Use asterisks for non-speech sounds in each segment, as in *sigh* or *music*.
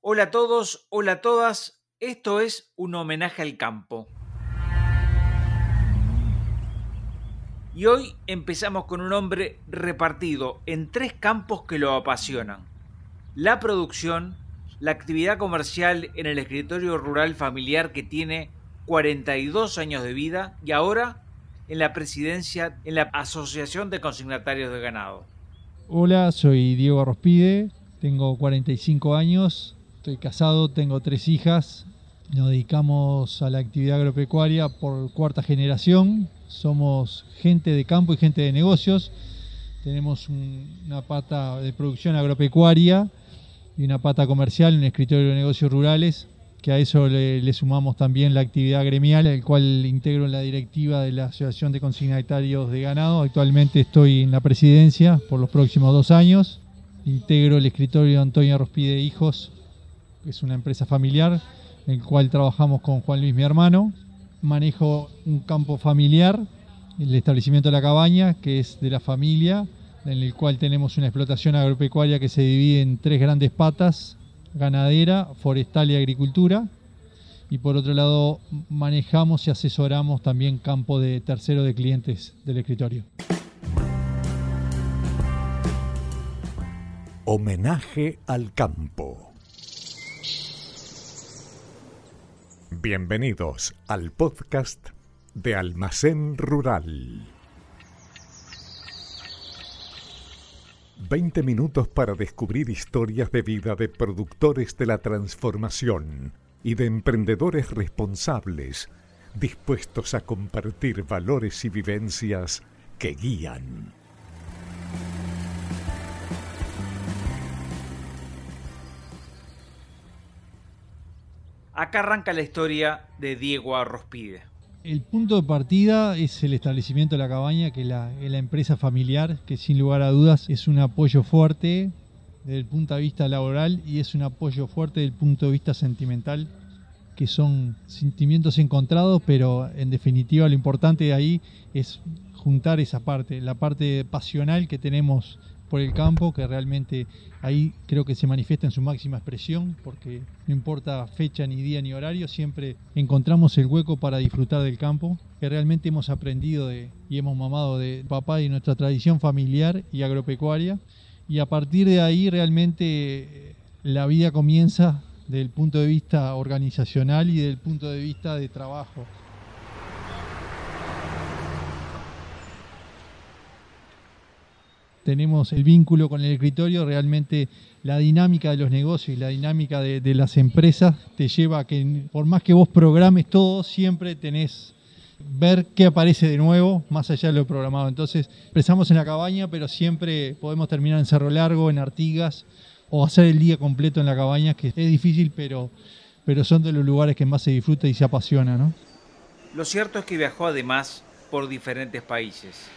Hola a todos, hola a todas. Esto es un homenaje al campo. Y hoy empezamos con un hombre repartido en tres campos que lo apasionan. La producción, la actividad comercial en el escritorio rural familiar que tiene 42 años de vida y ahora en la presidencia en la Asociación de Consignatarios de Ganado. Hola, soy Diego Arrospide, tengo 45 años, estoy casado, tengo tres hijas, nos dedicamos a la actividad agropecuaria por cuarta generación, somos gente de campo y gente de negocios, tenemos una pata de producción agropecuaria y una pata comercial, un escritorio de negocios rurales, que a eso le, sumamos también la actividad gremial, el cual integro en la directiva de la Asociación de Consignatarios de Ganado. Actualmente estoy en la presidencia por los próximos dos años. Integro el escritorio Antonio Rospide Hijos, es una empresa familiar, en el cual trabajamos con Juan Luis, mi hermano. Manejo un campo familiar, el establecimiento de la cabaña, que es de la familia, en el cual tenemos una explotación agropecuaria que se divide en tres grandes patas, ganadera, forestal y agricultura. Y por otro lado, manejamos y asesoramos también campo de tercero de clientes del escritorio. Homenaje al campo. Bienvenidos al podcast de Almacén Rural. 20 minutos para descubrir historias de vida de productores de la transformación y de emprendedores responsables dispuestos a compartir valores y vivencias que guían. Acá arranca la historia de Diego Arrospide. El punto de partida es el establecimiento de la cabaña, que es la, empresa familiar, que sin lugar a dudas es un apoyo fuerte desde el punto de vista laboral y es un apoyo fuerte desde el punto de vista sentimental, que son sentimientos encontrados, pero en definitiva lo importante de ahí es juntar esa parte, la parte pasional que tenemos por el campo, que realmente ahí creo que se manifiesta en su máxima expresión, porque no importa fecha, ni día, ni horario, siempre encontramos el hueco para disfrutar del campo, que realmente hemos aprendido de, y hemos mamado de papá y nuestra tradición familiar y agropecuaria, y a partir de ahí realmente eh, la vida comienza desde el punto de vista organizacional y desde el punto de vista de trabajo. Tenemos el vínculo con el escritorio, realmente la dinámica de los negocios y la dinámica de, las empresas te lleva a que por más que vos programes todo, siempre tenés ver qué aparece de nuevo, más allá de lo programado. Entonces, empezamos en la cabaña, pero siempre podemos terminar en Cerro Largo, en Artigas, o hacer el día completo en la cabaña, que es difícil, pero, pero son de los lugares que más se disfruta y se apasiona. ¿no? Lo cierto es que viajó además por diferentes países.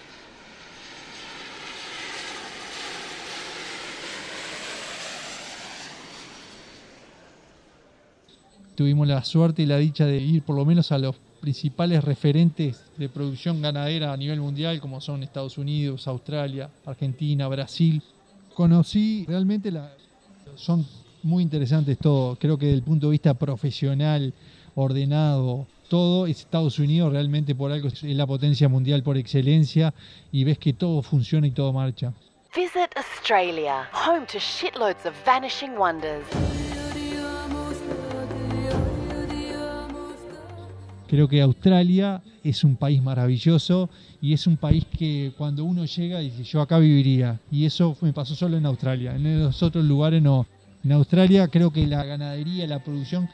Tuvimos la suerte y la dicha de ir por lo menos a los principales referentes de producción ganadera a nivel mundial, como son Estados Unidos, Australia, Argentina, Brasil. Conocí realmente, la, son muy interesantes todo. Creo que desde el punto de vista profesional, ordenado, todo, Estados Unidos realmente por algo es la potencia mundial por excelencia y ves que todo funciona y todo marcha. Visit Australia, home to shitloads of vanishing wonders. Creo que Australia es un país maravilloso y es un país que cuando uno llega dice yo acá viviría. Y eso me pasó solo en Australia. En los otros lugares no. En Australia creo que la ganadería, la producción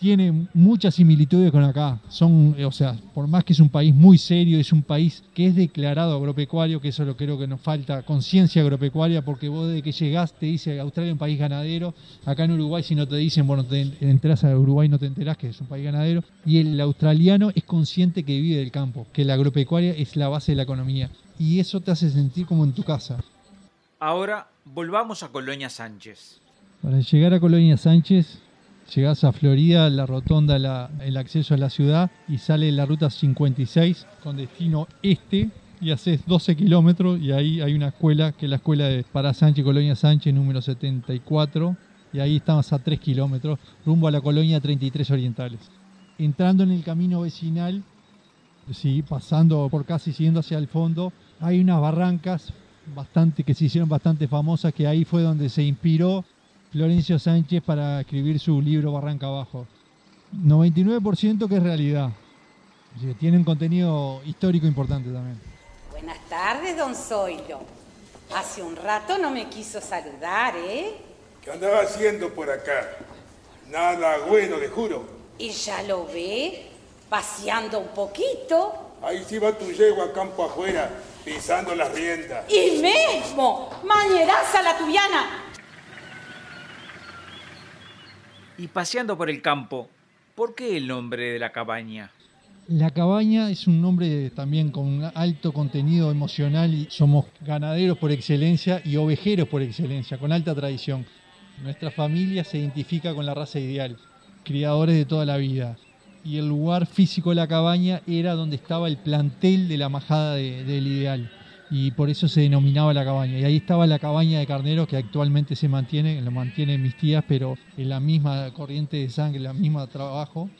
tiene muchas similitudes con acá. Son, o sea, por más que es un país muy serio, es un país que es declarado agropecuario, que eso lo creo que nos falta, conciencia agropecuaria, porque vos desde que llegás te dice Australia es un país ganadero, acá en Uruguay si no te dicen, bueno, te enterás a Uruguay no te enterás que es un país ganadero, y el australiano es consciente que vive del campo, que la agropecuaria es la base de la economía, y eso te hace sentir como en tu casa. Ahora volvamos a Colonia Sánchez. Para llegar a Colonia Sánchez Llegás a Florida, la rotonda, el acceso a la ciudad y sale la ruta 56 con destino este y haces 12 kilómetros y ahí hay una escuela que es la escuela de para Sánchez Colonia Sánchez número 74 y ahí estamos a 3 kilómetros, rumbo a la colonia 33 Orientales. Entrando en el camino vecinal, sí, pasando por casi siguiendo hacia el fondo, hay unas barrancas bastante que se hicieron bastante famosas, que ahí fue donde se inspiró Florencio Sánchez para escribir su libro Barranca Abajo. 99% que es realidad. tiene un contenido histórico importante también. Buenas tardes, don Zoilo. Hace un rato no me quiso saludar, ¿eh? ¿Qué andaba haciendo por acá? Nada bueno, le juro. ¿Y ya lo ve? Paseando un poquito. Ahí sí va tu yegua campo afuera, pisando las riendas. ¡Y mismo! ¡Mañeraza la tuyana! Y paseando por el campo, ¿por qué el nombre de la cabaña? La cabaña es un nombre también con alto contenido emocional y somos ganaderos por excelencia y ovejeros por excelencia, con alta tradición. Nuestra familia se identifica con la raza ideal, criadores de toda la vida. Y el lugar físico de la cabaña era donde estaba el plantel de la majada del ideal. Y por eso se denominaba la cabaña. Y ahí estaba la cabaña de carneros que actualmente se mantiene, lo mantienen mis tías, pero en la misma corriente de sangre, en la misma trabajo.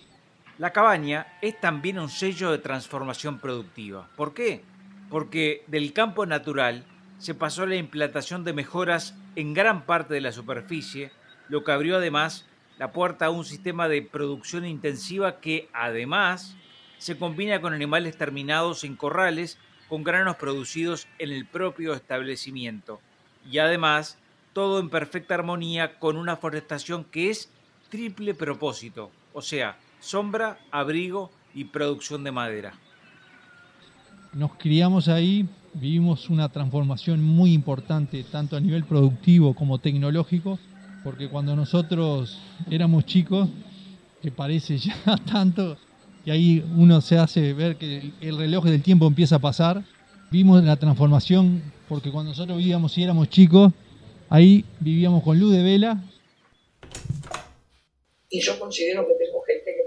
La cabaña es también un sello de transformación productiva. ¿Por qué? Porque del campo natural se pasó a la implantación de mejoras en gran parte de la superficie, lo que abrió además la puerta a un sistema de producción intensiva que además se combina con animales terminados en corrales con granos producidos en el propio establecimiento. Y además, todo en perfecta armonía con una forestación que es triple propósito, o sea, sombra, abrigo y producción de madera. Nos criamos ahí, vivimos una transformación muy importante, tanto a nivel productivo como tecnológico, porque cuando nosotros éramos chicos, que parece ya *laughs* tanto, y ahí uno se hace ver que el reloj del tiempo empieza a pasar, vimos la transformación, porque cuando nosotros vivíamos y éramos chicos, ahí vivíamos con luz de vela. Y yo considero que tengo gente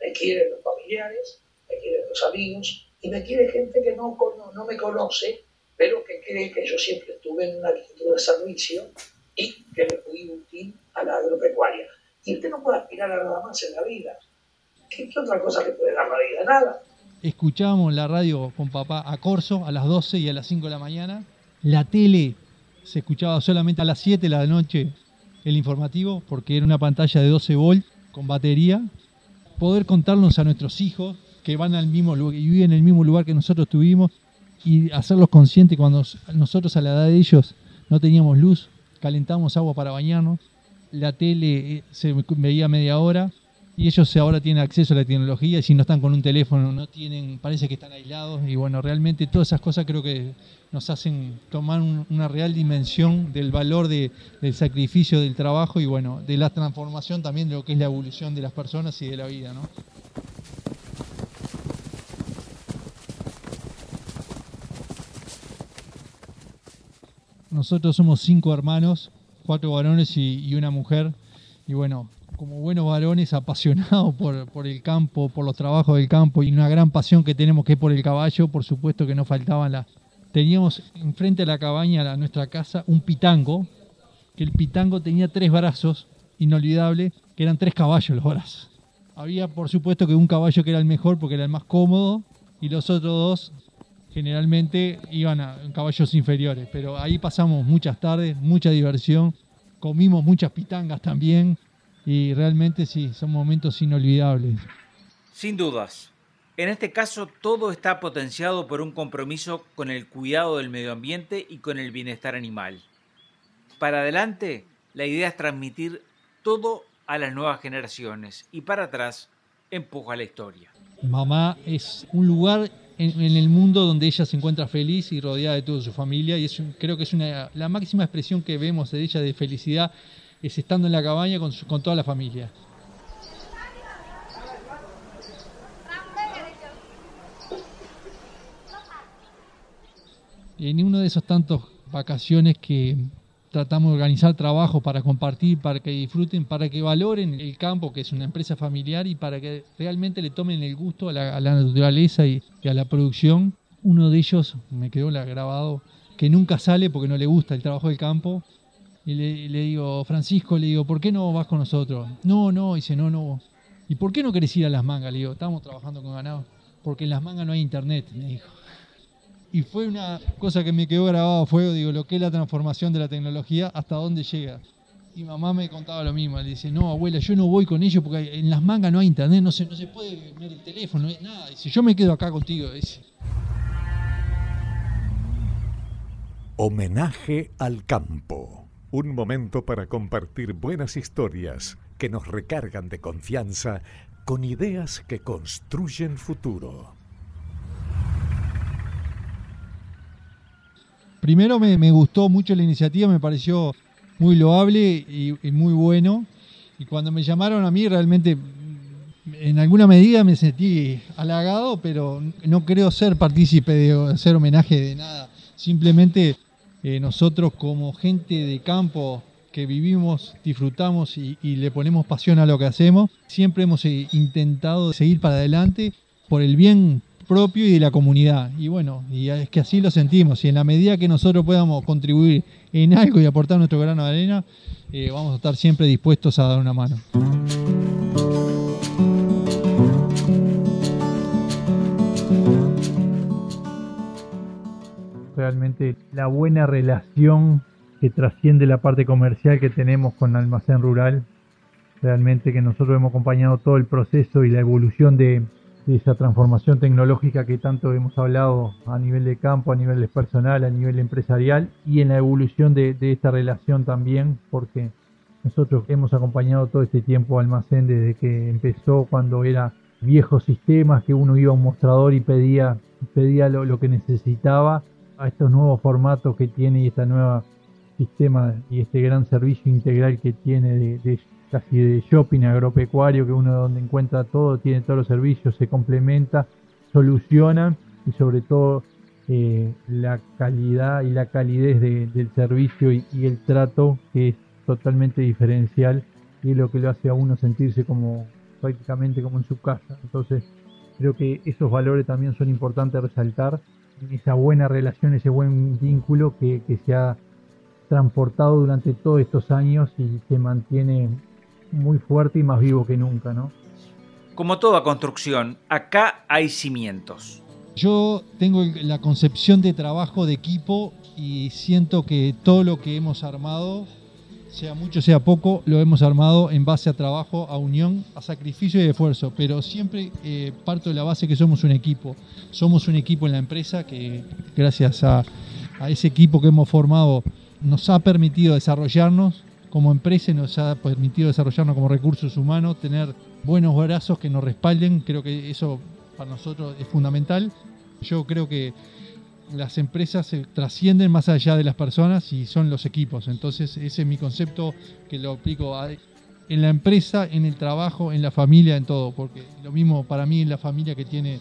me quieren los familiares, me quieren los amigos y me quiere gente que no, no me conoce, pero que cree que yo siempre estuve en una actitud de servicio y que me fui útil a la agropecuaria. Y usted no puede aspirar a nada más en la vida. ¿Qué, otra cosa puede dar. Escuchábamos la radio con papá a Corso a las 12 y a las 5 de la mañana. La tele se escuchaba solamente a las 7 de la noche el informativo porque era una pantalla de 12 volt con batería poder contarnos a nuestros hijos que van al mismo lugar y viven en el mismo lugar que nosotros tuvimos y hacerlos conscientes cuando nosotros a la edad de ellos no teníamos luz, calentábamos agua para bañarnos, la tele eh, se veía media hora y ellos ahora tienen acceso a la tecnología y si no están con un teléfono no tienen, parece que están aislados y bueno, realmente todas esas cosas creo que nos hacen tomar una real dimensión del valor del sacrificio del trabajo y bueno, de la transformación también de lo que es la evolución de las personas y de la vida, ¿no? Nosotros somos cinco hermanos, cuatro varones y una mujer y bueno, como buenos varones apasionados por, el campo, por los trabajos del campo y una gran pasión que tenemos que es por el caballo, por supuesto que no faltaban las... Teníamos enfrente de la cabaña, a nuestra casa, un pitango, que el pitango tenía tres brazos, inolvidable, que eran tres caballos los brazos. Había por supuesto que un caballo que era el mejor porque era el más cómodo y los otros dos generalmente iban a caballos inferiores, pero ahí pasamos muchas tardes, mucha diversión, comimos muchas pitangas también, y realmente sí, son momentos inolvidables. Sin dudas. En este caso, todo está potenciado por un compromiso con el cuidado del medio ambiente y con el bienestar animal. Para adelante, la idea es transmitir todo a las nuevas generaciones y para atrás, empuja la historia. Mamá es un lugar en, el mundo donde ella se encuentra feliz y rodeada de toda su familia y es creo que es una, la máxima expresión que vemos de ella de felicidad es estando en la cabaña con, con toda la familia. En uno de esos tantos vacaciones que tratamos de organizar trabajo para compartir, para que disfruten, para que valoren el campo, que es una empresa familiar, y para que realmente le tomen el gusto a la, naturaleza y, y, a la producción. Uno de ellos me quedó grabado, que nunca sale porque no le gusta el trabajo del campo, Y le, digo, Francisco, le digo, ¿por qué no vas con nosotros? No, no, dice, no, no. ¿Y por qué no querés ir a las mangas? Le digo, estamos trabajando con ganado. Porque en las mangas no hay internet, me dijo. Y fue una cosa que me quedó grabado a fuego, digo, lo que es la transformación de la tecnología, hasta dónde llega. Y mamá me contaba lo mismo, le dice, no, abuela, yo no voy con ellos porque en las mangas no hay internet, no se, no se puede ver el teléfono, nada. Dice, yo me quedo acá contigo. Homenaje al campo. Un momento para compartir buenas historias que nos recargan de confianza con ideas que construyen futuro. Primero me, gustó mucho la iniciativa, me pareció muy loable y, y muy bueno. Y cuando me llamaron a mí realmente en alguna medida me sentí halagado, pero no creo ser partícipe de hacer homenaje de nada. Simplemente eh, nosotros como gente de campo que vivimos, disfrutamos y, le ponemos pasión a lo que hacemos, siempre hemos eh, intentado seguir para adelante por el bien propio y de la comunidad. Y bueno, y es que así lo sentimos. Y en la medida que nosotros podamos contribuir en algo y aportar nuestro grano de arena, eh, vamos a estar siempre dispuestos a dar una mano. Realmente la buena relación que trasciende la parte comercial que tenemos con Almacén Rural, realmente que nosotros hemos acompañado todo el proceso y la evolución de, esa transformación tecnológica que tanto hemos hablado a nivel de campo, a nivel personal, a nivel empresarial y en la evolución de, de esta relación también, porque nosotros hemos acompañado todo este tiempo Almacén desde que empezó cuando era viejos sistemas que uno iba a un mostrador y pedía, pedía lo que necesitaba a estos nuevos formatos que tiene y este nuevo sistema y este gran servicio integral que tiene de, casi de shopping agropecuario, que uno donde encuentra todo, tiene todos los servicios, se complementa, soluciona y sobre todo eh, la calidad y la calidez de, del servicio y, y, el trato que es totalmente diferencial y es lo que lo hace a uno sentirse como prácticamente como en su casa. Entonces creo que esos valores también son importantes resaltar, esa buena relación, ese buen vínculo que, que se ha transportado durante todos estos años y se mantiene muy fuerte y más vivo que nunca, ¿no? Como toda construcción, acá hay cimientos. Yo tengo la concepción de trabajo de equipo y siento que todo lo que hemos armado, sea mucho, sea poco, lo hemos armado en base a trabajo, a unión, a sacrificio y esfuerzo, pero siempre eh, parto de la base que somos un equipo. Somos un equipo en la empresa que gracias a, a ese equipo que hemos formado nos ha permitido desarrollarnos como empresa, nos ha permitido desarrollarnos como recursos humanos, tener buenos brazos que nos respalden, creo que eso para nosotros es fundamental. Yo creo que las empresas se trascienden más allá de las personas y son los equipos. Entonces ese es mi concepto que lo aplico a, en la empresa, en el trabajo, en la familia, en todo. Porque lo mismo para mí en la familia que tiene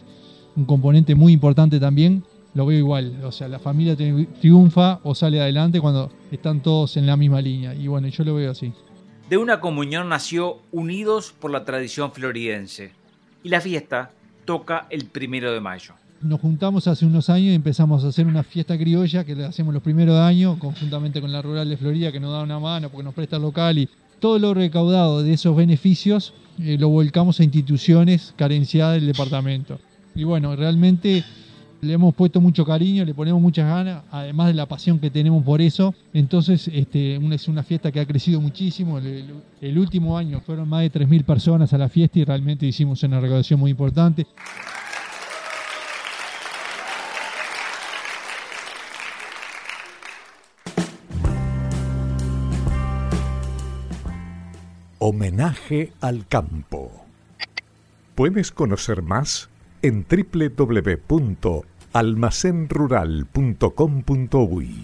un componente muy importante también, lo veo igual. O sea, la familia triunfa o sale adelante cuando están todos en la misma línea. Y bueno, yo lo veo así. De una comunión nació Unidos por la tradición floridense. Y la fiesta toca el primero de mayo. Nos juntamos hace unos años y empezamos a hacer una fiesta criolla que le hacemos los primeros de año, conjuntamente con la Rural de Florida, que nos da una mano porque nos presta el local y todo lo recaudado de esos beneficios eh, lo volcamos a instituciones carenciadas del departamento. Y bueno, realmente le hemos puesto mucho cariño, le ponemos muchas ganas, además de la pasión que tenemos por eso. Entonces, este, es una fiesta que ha crecido muchísimo. El, el último año fueron más de 3.000 personas a la fiesta y realmente hicimos una recaudación muy importante. Homenaje al campo. Puedes conocer más en www.almacenrural.com.uy.